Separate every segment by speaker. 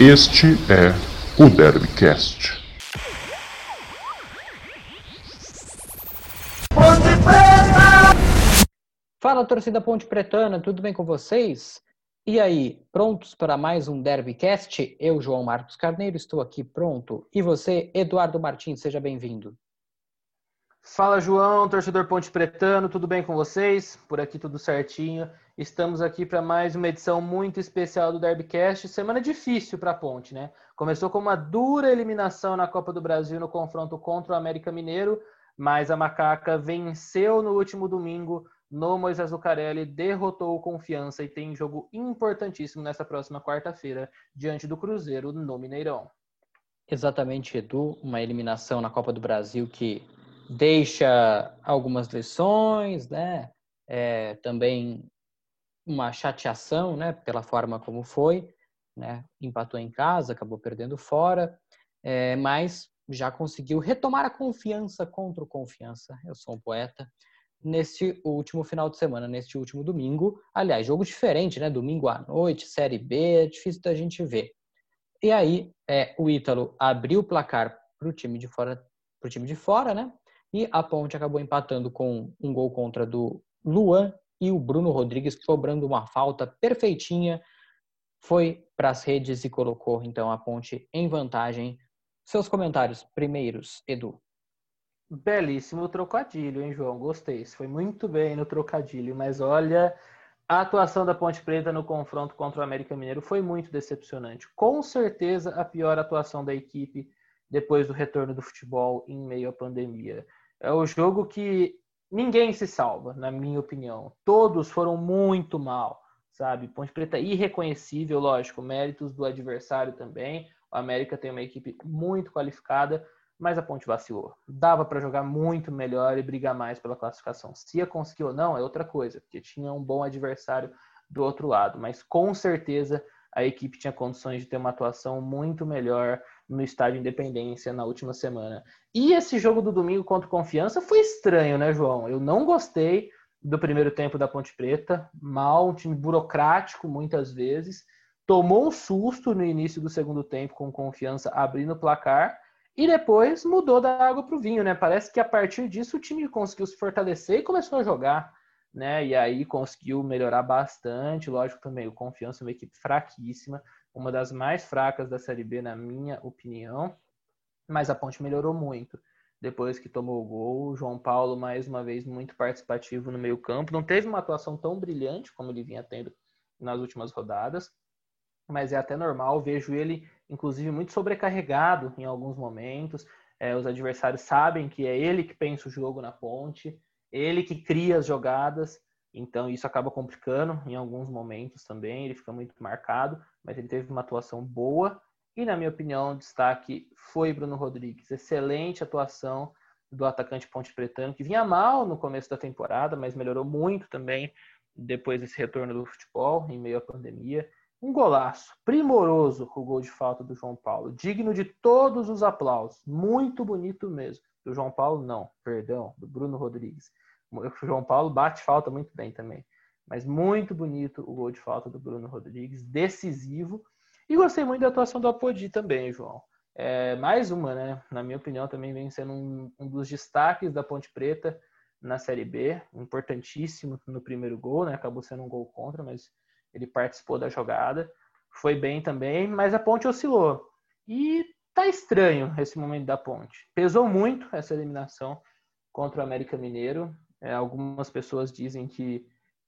Speaker 1: Este é o Derbycast.
Speaker 2: Fala, torcida Ponte Pretana, tudo bem com vocês? E aí, prontos para mais um Derbycast? Eu, João Marcos Carneiro, estou aqui pronto. E você, Eduardo Martins, seja bem-vindo.
Speaker 3: Fala, João, torcedor Ponte Pretano, tudo bem com vocês? Por aqui tudo certinho. Estamos aqui para mais uma edição muito especial do Derbycast. Semana difícil para a Ponte, né? Começou com uma dura eliminação na Copa do Brasil no confronto contra o América Mineiro, mas a Macaca venceu no último domingo no Moisés Lucarelli, derrotou o Confiança e tem jogo importantíssimo nessa próxima quarta-feira diante do Cruzeiro no Mineirão.
Speaker 2: Exatamente, Edu, uma eliminação na Copa do Brasil que deixa algumas lições, né? É, também uma chateação, né? Pela forma como foi, né? Empatou em casa, acabou perdendo fora, é, mas já conseguiu retomar a confiança contra o confiança. Eu sou um poeta neste último final de semana, neste último domingo. Aliás, jogo diferente, né? Domingo à noite, Série B, é difícil da gente ver. E aí, é, o Ítalo abriu o placar para o time de fora, time de fora, né? E a Ponte acabou empatando com um gol contra do Luan e o Bruno Rodrigues cobrando uma falta perfeitinha, foi para as redes e colocou então a Ponte em vantagem. Seus comentários primeiros, Edu.
Speaker 3: Belíssimo trocadilho, hein, João? Gostei. Foi muito bem no trocadilho, mas olha, a atuação da Ponte Preta no confronto contra o América Mineiro foi muito decepcionante. Com certeza a pior atuação da equipe depois do retorno do futebol em meio à pandemia. É o jogo que ninguém se salva, na minha opinião. Todos foram muito mal, sabe? Ponte Preta irreconhecível, lógico, méritos do adversário também. O América tem uma equipe muito qualificada, mas a Ponte vacilou. Dava para jogar muito melhor e brigar mais pela classificação. Se ia conseguir ou não é outra coisa, porque tinha um bom adversário do outro lado, mas com certeza a equipe tinha condições de ter uma atuação muito melhor no estádio Independência na última semana. E esse jogo do domingo contra o Confiança foi estranho, né, João? Eu não gostei do primeiro tempo da Ponte Preta, mal, um time burocrático muitas vezes. Tomou um susto no início do segundo tempo com Confiança abrindo o placar e depois mudou da água para o vinho, né? Parece que a partir disso o time conseguiu se fortalecer e começou a jogar, né? E aí conseguiu melhorar bastante. Lógico também, o Confiança é uma equipe fraquíssima, uma das mais fracas da Série B, na minha opinião. Mas a Ponte melhorou muito depois que tomou o gol. O João Paulo, mais uma vez, muito participativo no meio-campo. Não teve uma atuação tão brilhante como ele vinha tendo nas últimas rodadas, mas é até normal. Vejo ele inclusive muito sobrecarregado em alguns momentos. É, os adversários sabem que é ele que pensa o jogo na ponte, ele que cria as jogadas, então isso acaba complicando em alguns momentos também. Ele fica muito marcado, mas ele teve uma atuação boa. E, na minha opinião, o destaque foi Bruno Rodrigues. Excelente atuação do atacante Ponte Pretano, que vinha mal no começo da temporada, mas melhorou muito também depois desse retorno do futebol, em meio à pandemia. Um golaço, primoroso o gol de falta do João Paulo, digno de todos os aplausos, muito bonito mesmo. Do João Paulo, não, perdão, do Bruno Rodrigues. O João Paulo bate falta muito bem também, mas muito bonito o gol de falta do Bruno Rodrigues, decisivo. E gostei muito da atuação do Apodi também, João. É, mais uma, né? Na minha opinião, também vem sendo um, um dos destaques da Ponte Preta na Série B, importantíssimo no primeiro gol, né? Acabou sendo um gol contra, mas ele participou da jogada, foi bem também, mas a ponte oscilou. E tá estranho esse momento da ponte. Pesou muito essa eliminação contra o América Mineiro. É, algumas pessoas dizem que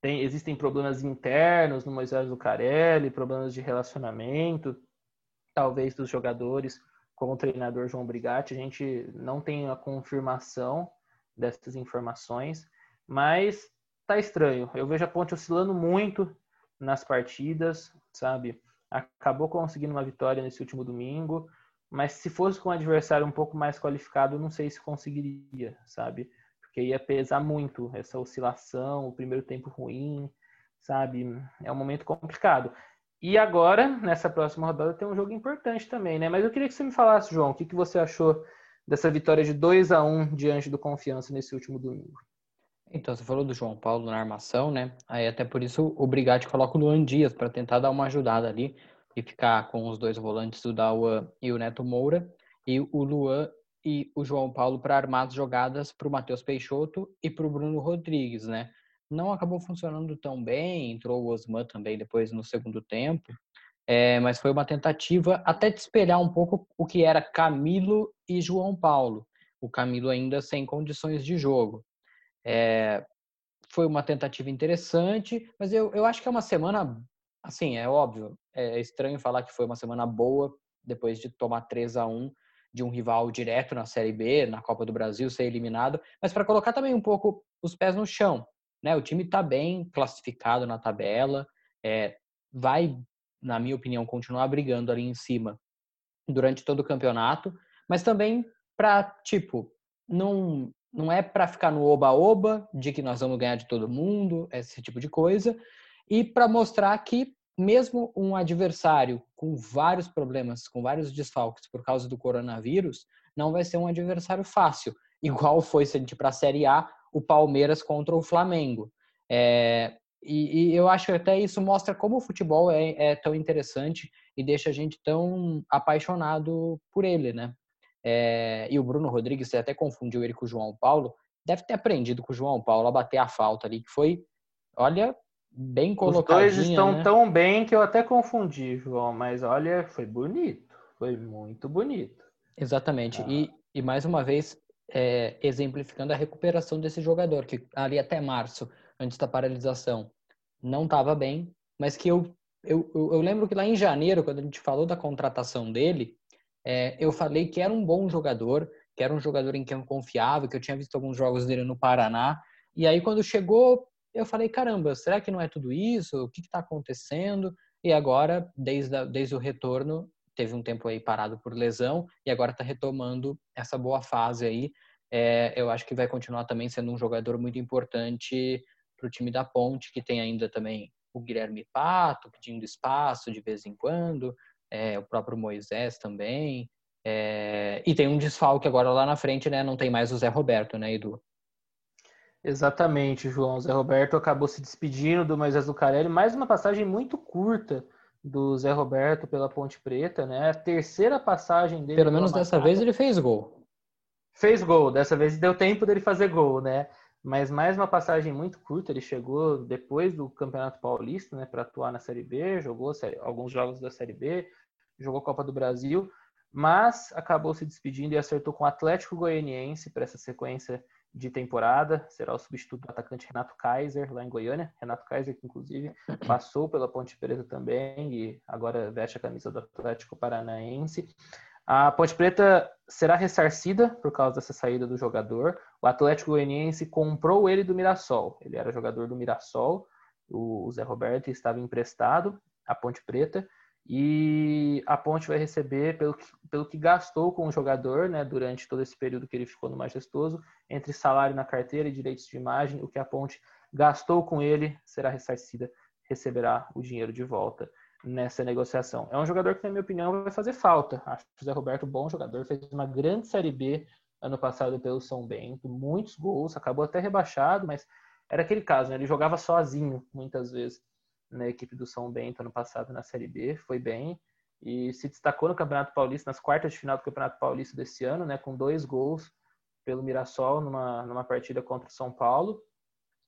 Speaker 3: tem, existem problemas internos no Moisés Lucarelli, problemas de relacionamento, talvez dos jogadores com o treinador João Brigatti. A gente não tem a confirmação dessas informações, mas tá estranho. Eu vejo a ponte oscilando muito nas partidas, sabe? Acabou conseguindo uma vitória nesse último domingo, mas se fosse com um adversário um pouco mais qualificado, não sei se conseguiria, sabe? Porque ia pesar muito essa oscilação, o primeiro tempo ruim, sabe? É um momento complicado. E agora, nessa próxima rodada, tem um jogo importante também, né? Mas eu queria que você me falasse, João, o que, que você achou dessa vitória de 2 a 1 diante do Confiança nesse último domingo?
Speaker 2: Então, você falou do João Paulo na armação, né? Aí até por isso o Brigatti coloca o Luan Dias para tentar dar uma ajudada ali, e ficar com os dois volantes, o Dawan e o Neto Moura, e o Luan e o João Paulo para armar as jogadas para o Matheus Peixoto e para o Bruno Rodrigues, né? Não acabou funcionando tão bem, entrou o Osman também depois no segundo tempo, é, mas foi uma tentativa até de espelhar um pouco o que era Camilo e João Paulo, o Camilo ainda sem condições de jogo. É, foi uma tentativa interessante, mas eu, eu acho que é uma semana, assim, é óbvio, é estranho falar que foi uma semana boa depois de tomar 3 a 1 de um rival direto na Série B, na Copa do Brasil, ser eliminado, mas para colocar também um pouco os pés no chão. Né? O time está bem classificado na tabela, é, vai, na minha opinião, continuar brigando ali em cima durante todo o campeonato, mas também para, tipo, não, não é para ficar no oba-oba de que nós vamos ganhar de todo mundo, esse tipo de coisa, e para mostrar que mesmo um adversário com vários problemas, com vários desfalques por causa do coronavírus, não vai ser um adversário fácil, igual foi se a gente para a Série A, o Palmeiras contra o Flamengo. É, e, e, eu acho que até isso mostra como o futebol é, é, tão interessante e deixa a gente tão apaixonado por ele, né? É, e o Bruno Rodrigues, você até confundiu ele com o João Paulo, deve ter aprendido com o João Paulo a bater a falta ali, que foi, olha, bem colocadinha.
Speaker 3: Os dois estão
Speaker 2: né?
Speaker 3: tão bem que eu até confundi, João, mas olha, foi bonito. Foi muito bonito.
Speaker 2: Exatamente. Ah. E, e mais uma vez, é, exemplificando a recuperação desse jogador, que ali até março, antes da paralisação, não estava bem, mas que eu, eu, eu, lembro que lá em janeiro, quando a gente falou da contratação dele, é, eu falei que era um bom jogador, que era um jogador em quem eu confiava, que eu tinha visto alguns jogos dele no Paraná. E aí, quando chegou eu falei, caramba, será que não é tudo isso? O que está acontecendo? E agora, desde, a, desde o retorno, teve um tempo aí parado por lesão e agora está retomando essa boa fase aí. É, eu acho que vai continuar também sendo um jogador muito importante para o time da Ponte, que tem ainda também o Guilherme Pato pedindo espaço de vez em quando, é, o próprio Moisés também. É, e tem um desfalque agora lá na frente, né? Não tem mais o Zé Roberto, né, Edu?
Speaker 3: Exatamente, João. Zé Roberto acabou se despedindo do Moisés Lucarelli. Mais uma passagem muito curta do Zé Roberto pela Ponte Preta, né? A terceira passagem dele.
Speaker 2: Pelo menos dessa vez ele fez gol.
Speaker 3: Fez gol, dessa vez deu tempo dele fazer gol, né? Mas mais uma passagem muito curta. Ele chegou depois do Campeonato Paulista, né, para atuar na Série B, jogou alguns jogos da Série B, jogou Copa do Brasil, mas acabou se despedindo e acertou com o Atlético Goianiense para essa sequência de temporada, será o substituto do atacante Renato Kaiser, lá em Goiânia. Renato Kaiser, que inclusive passou pela Ponte Preta também e agora veste a camisa do Atlético Paranaense. A Ponte Preta será ressarcida por causa dessa saída do jogador. O Atlético Goianiense comprou ele do Mirassol. Ele era jogador do Mirassol. O Zé Roberto estava emprestado à Ponte Preta e a Ponte vai receber pelo que, pelo que gastou com o jogador né, durante todo esse período que ele ficou no Majestoso, entre salário na carteira e direitos de imagem, o que a Ponte gastou com ele será ressarcida, receberá o dinheiro de volta nessa negociação. É um jogador que, na minha opinião, vai fazer falta. Acho que o Zé Roberto, bom jogador, fez uma grande Série B ano passado pelo São Bento, muitos gols, acabou até rebaixado, mas era aquele caso, né? ele jogava sozinho muitas vezes na equipe do São Bento ano passado na Série B, foi bem e se destacou no Campeonato Paulista, nas quartas de final do Campeonato Paulista desse ano, né, com dois gols pelo Mirassol numa, numa partida contra o São Paulo.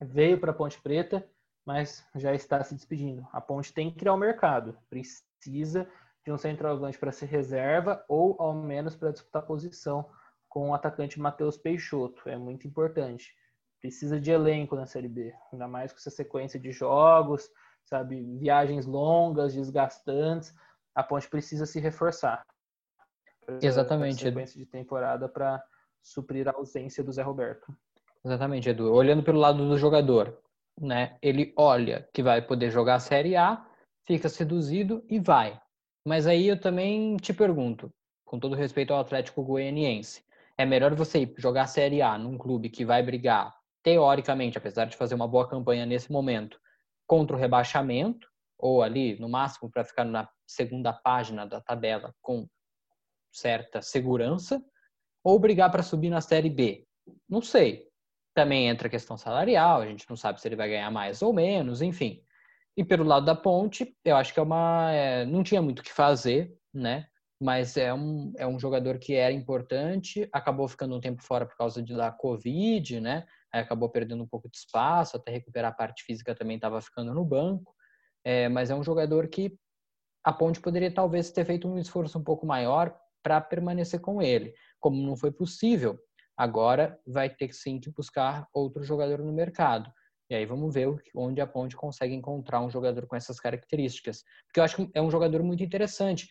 Speaker 3: Veio para a Ponte Preta, mas já está se despedindo. A Ponte tem que criar o um mercado, precisa de um centroavante para ser reserva ou ao menos para disputar posição com o atacante Matheus Peixoto. É muito importante. Precisa de elenco na Série B, ainda mais com essa sequência de jogos, sabe? Viagens longas, desgastantes. A ponte precisa se reforçar.
Speaker 2: Exatamente.
Speaker 3: Sequência de temporada para suprir a ausência do Zé Roberto.
Speaker 2: Exatamente, Edu. Olhando pelo lado do jogador, né? Ele olha que vai poder jogar a Série A, fica seduzido e vai. Mas aí eu também te pergunto, com todo respeito ao Atlético Goianiense, é melhor você ir jogar a Série A num clube que vai brigar, teoricamente, apesar de fazer uma boa campanha nesse momento, contra o rebaixamento, ou ali, no máximo, para ficar na segunda página da tabela com certa segurança, ou brigar para subir na Série B. Não sei. Também entra a questão salarial, a gente não sabe se ele vai ganhar mais ou menos, enfim. E pelo lado da Ponte, eu acho que é uma. É, não tinha muito o que fazer, né? Mas é um, é um jogador que era importante, acabou ficando um tempo fora por causa de, da Covid, né? Aí acabou perdendo um pouco de espaço, até recuperar a parte física também estava ficando no banco. É, mas é um jogador que a Ponte poderia talvez ter feito um esforço um pouco maior para permanecer com ele. Como não foi possível, agora vai ter sim que buscar outro jogador no mercado. E aí vamos ver onde a Ponte consegue encontrar um jogador com essas características. Porque eu acho que é um jogador muito interessante.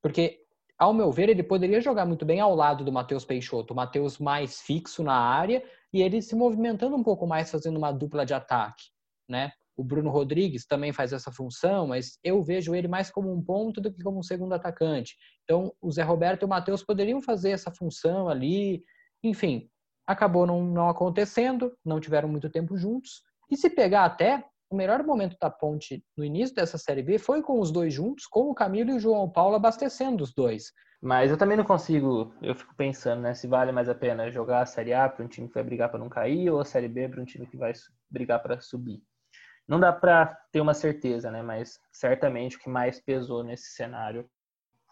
Speaker 2: Porque, ao meu ver, ele poderia jogar muito bem ao lado do Matheus Peixoto. O Matheus mais fixo na área e ele se movimentando um pouco mais, fazendo uma dupla de ataque. Né? O Bruno Rodrigues também faz essa função, mas eu vejo ele mais como um ponto do que como um segundo atacante. Então, o Zé Roberto e o Matheus poderiam fazer essa função ali. Enfim, acabou não, não acontecendo, não tiveram muito tempo juntos. E se pegar até, o melhor momento da Ponte no início dessa Série B foi com os dois juntos, com o Camilo e o João Paulo abastecendo os dois.
Speaker 3: Mas eu também não consigo, eu fico pensando, né, se vale mais a pena jogar a Série A para um time que vai brigar para não cair ou a Série B para um time que vai brigar para subir. Não dá para ter uma certeza, né, mas certamente o que mais pesou nesse cenário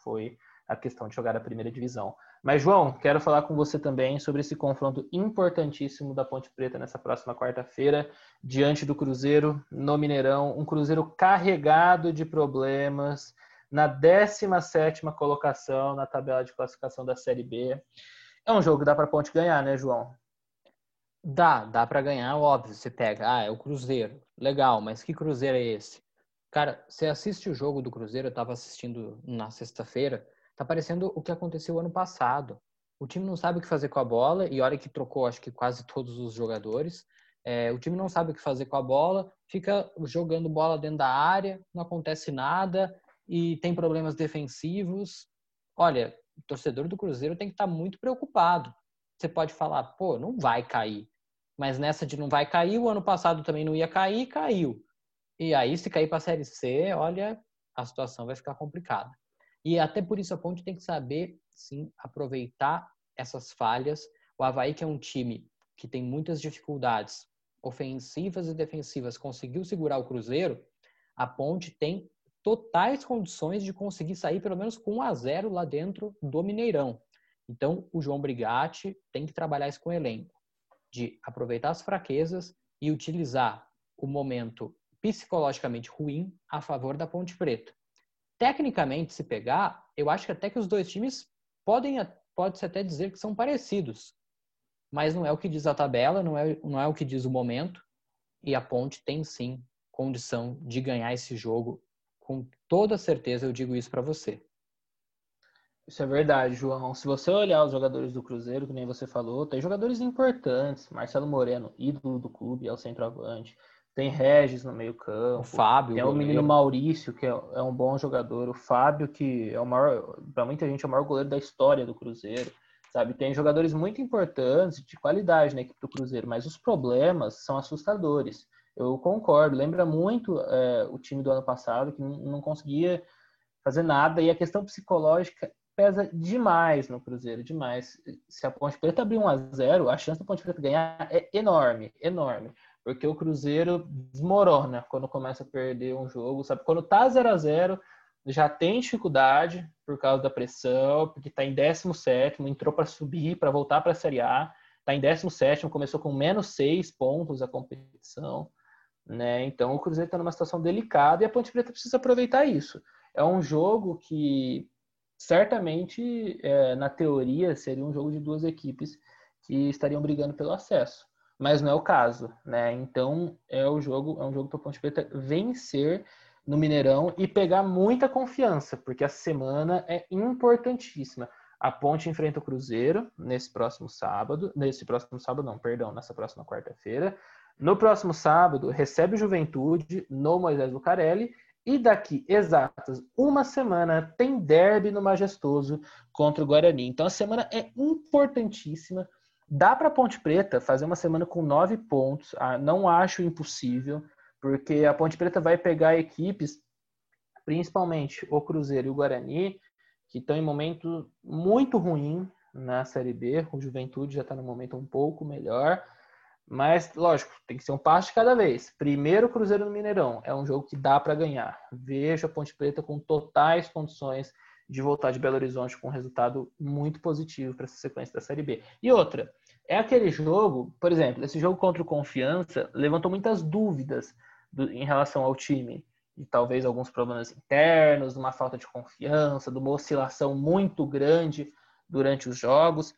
Speaker 3: foi a questão de jogar a primeira divisão. Mas, João, quero falar com você também sobre esse confronto importantíssimo da Ponte Preta nessa próxima quarta-feira, diante do Cruzeiro no Mineirão. Um Cruzeiro carregado de problemas, na 17 colocação na tabela de classificação da Série B. É um jogo que dá para a Ponte ganhar, né, João?
Speaker 2: Dá, dá para ganhar, óbvio. Você pega, ah, é o Cruzeiro. Legal, mas que Cruzeiro é esse? Cara, você assiste o jogo do Cruzeiro, eu estava assistindo na sexta-feira. Tá parecendo o que aconteceu ano passado. O time não sabe o que fazer com a bola, e olha que trocou, acho que quase todos os jogadores. É, o time não sabe o que fazer com a bola, fica jogando bola dentro da área, não acontece nada e tem problemas defensivos. Olha, o torcedor do Cruzeiro tem que estar tá muito preocupado. Você pode falar, pô, não vai cair. Mas nessa de não vai cair, o ano passado também não ia cair, caiu. E aí, se cair para a Série C, olha, a situação vai ficar complicada. E até por isso a Ponte tem que saber, sim, aproveitar essas falhas. O Havaí, que é um time que tem muitas dificuldades ofensivas e defensivas, conseguiu segurar o Cruzeiro, a Ponte tem totais condições de conseguir sair pelo menos com 1 a 0 lá dentro do Mineirão. Então, o João Brigatti tem que trabalhar isso com o elenco, de aproveitar as fraquezas e utilizar o momento psicologicamente ruim a favor da Ponte Preta. Tecnicamente, se pegar, eu acho que até que os dois times podem pode-se até dizer que são parecidos. Mas não é o que diz a tabela, não é, não é o que diz o momento. E a Ponte tem sim condição de ganhar esse jogo. Com toda certeza eu digo isso para você.
Speaker 3: Isso é verdade, João. Se você olhar os jogadores do Cruzeiro, que nem você falou, tem jogadores importantes. Marcelo Moreno, ídolo do clube, é o centroavante. Tem Regis no meio campo. O
Speaker 2: Fábio.
Speaker 3: Tem o menino Maurício, que é, é, um bom jogador. O Fábio, que é o maior, para muita gente, é o maior goleiro da história do Cruzeiro. Sabe, tem jogadores muito importantes, de qualidade na equipe do Cruzeiro, mas os problemas são assustadores. Eu concordo. Lembra muito é, o time do ano passado, que não conseguia fazer nada, e a questão psicológica pesa demais no Cruzeiro, demais. Se a Ponte Preta abrir 1 a 0 a chance da Ponte Preta ganhar é enorme, enorme porque o Cruzeiro desmorona quando começa a perder um jogo, sabe? Quando tá 0 a 0 já tem dificuldade por causa da pressão, porque tá em 17, entrou para subir, para voltar para a Série A, tá em 17, começou com menos 6 pontos a competição, né? Então o Cruzeiro está numa situação delicada e a Ponte Preta precisa aproveitar isso. É um jogo que certamente, é, na teoria, seria um jogo de duas equipes que estariam brigando pelo acesso mas não é o caso, né? Então é o jogo, é um jogo para Ponte Preta vencer no Mineirão e pegar muita confiança, porque a semana é importantíssima. A Ponte enfrenta o Cruzeiro nesse próximo sábado, nesse próximo sábado não, perdão, nessa próxima quarta-feira. No próximo sábado recebe o Juventude no Moisés Lucarelli e daqui exatas uma semana tem derby no Majestoso contra o Guarani. Então a semana é importantíssima Dá para Ponte Preta fazer uma semana com nove pontos. Ah, não acho impossível, porque a Ponte Preta vai pegar equipes, principalmente o Cruzeiro e o Guarani, que estão em momento muito ruim na Série B. O Juventude já está no momento um pouco melhor. Mas, lógico, tem que ser um passo de cada vez. Primeiro Cruzeiro no Mineirão. É um jogo que dá para ganhar. Vejo a Ponte Preta com totais condições de voltar de Belo Horizonte com um resultado muito positivo para essa sequência da Série B. E outra, é aquele jogo, por exemplo, esse jogo contra o Confiança levantou muitas dúvidas do, em relação ao time. E talvez alguns problemas internos, uma falta de confiança, de uma oscilação muito grande durante os jogos.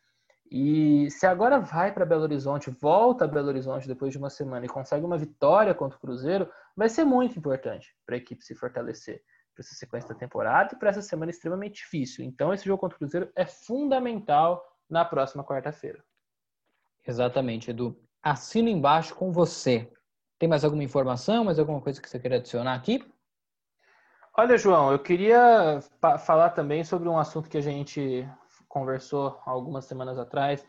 Speaker 3: E se agora vai para Belo Horizonte, volta a Belo Horizonte depois de uma semana e consegue uma vitória contra o Cruzeiro, vai ser muito importante para a equipe se fortalecer para essa sequência da temporada e para essa semana extremamente difícil. Então, esse jogo contra o Cruzeiro é fundamental na próxima quarta-feira.
Speaker 2: Exatamente, Edu. Assino embaixo com você. Tem mais alguma informação, mais alguma coisa que você queira adicionar aqui?
Speaker 3: Olha, João, eu queria falar também sobre um assunto que a gente conversou algumas semanas atrás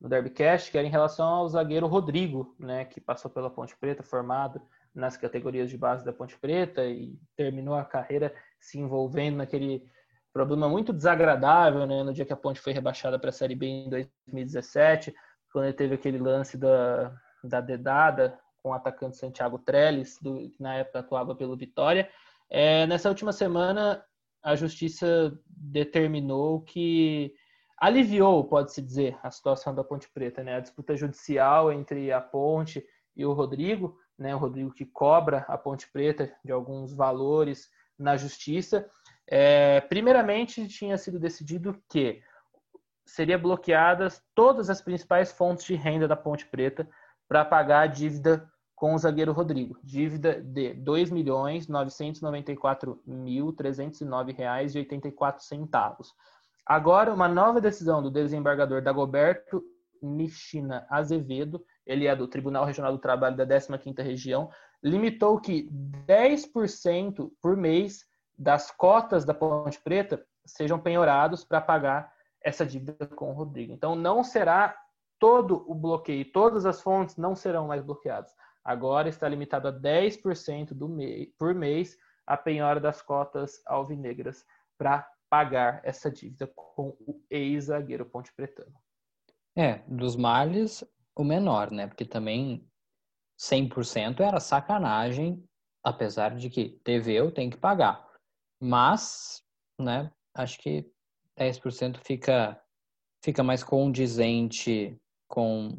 Speaker 3: no Derbycast, que era em relação ao zagueiro Rodrigo, né, que passou pela Ponte Preta, formado nas categorias de base da Ponte Preta e terminou a carreira se envolvendo naquele problema muito desagradável, né, no dia que a Ponte foi rebaixada para a Série B em 2017, quando ele teve aquele lance da, da dedada com o atacante Santiago Trellis, do, que na época atuava pelo Vitória. É, nessa última semana, a Justiça determinou que aliviou, pode-se dizer, a situação da Ponte Preta, né? A disputa judicial entre a Ponte e o Rodrigo, né? O Rodrigo que cobra a Ponte Preta de alguns valores na Justiça. É, primeiramente, tinha sido decidido que seria bloqueadas todas as principais fontes de renda da Ponte Preta para pagar a dívida com o zagueiro Rodrigo. Dívida de R$ 2.994.309,84. Agora, uma nova decisão do desembargador Dagoberto Nishina Azevedo, ele é do Tribunal Regional do Trabalho da 15ª Região, limitou que 10% por mês das cotas da Ponte Preta sejam penhorados para pagar essa dívida com o Rodrigo. Então, não será todo o bloqueio, todas as fontes não serão mais bloqueadas. Agora está limitado a 10% do mês, por mês a penhora das cotas alvinegras para pagar essa dívida com o ex-zagueiro Ponte Pretano.
Speaker 2: É, dos males, o menor, né? Porque também 100% era sacanagem, apesar de que deveu, tem que pagar. Mas, né, acho que 10% fica, fica mais condizente com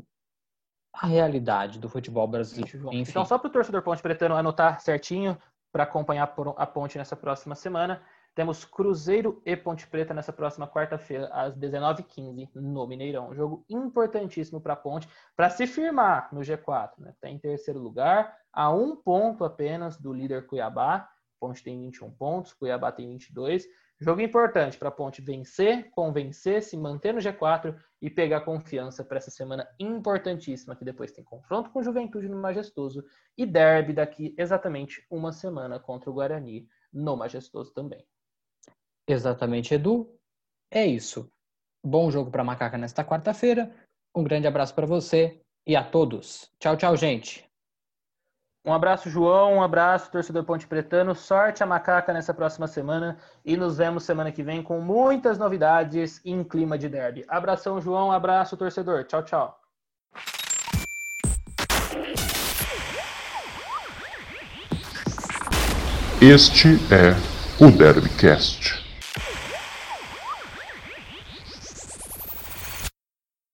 Speaker 2: a realidade do futebol brasileiro.
Speaker 3: Enfim. Então, só para o torcedor Ponte Pretano anotar certinho para acompanhar a Ponte nessa próxima semana, temos Cruzeiro e Ponte Preta nessa próxima quarta-feira, às 19h15, no Mineirão. Um jogo importantíssimo para a Ponte, para se firmar no G4. Está né? Tá em terceiro lugar, a um ponto apenas do líder Cuiabá. Ponte tem 21 pontos, Cuiabá tem 22. Jogo importante para a Ponte vencer, convencer, se manter no G4 e pegar confiança para essa semana importantíssima, que depois tem confronto com Juventude no Majestoso e derby daqui exatamente uma semana contra o Guarani no Majestoso também.
Speaker 2: Exatamente, Edu. É isso. Bom jogo para Macaca nesta quarta-feira. Um grande abraço para você e a todos. Tchau, tchau, gente.
Speaker 3: Um abraço, João. Um abraço, torcedor Ponte Pretano. Sorte a Macaca nessa próxima semana. E nos vemos semana que vem com muitas novidades em clima de derby. Abração, João. Abraço, torcedor. Tchau, tchau.
Speaker 1: Este é o Derbycast.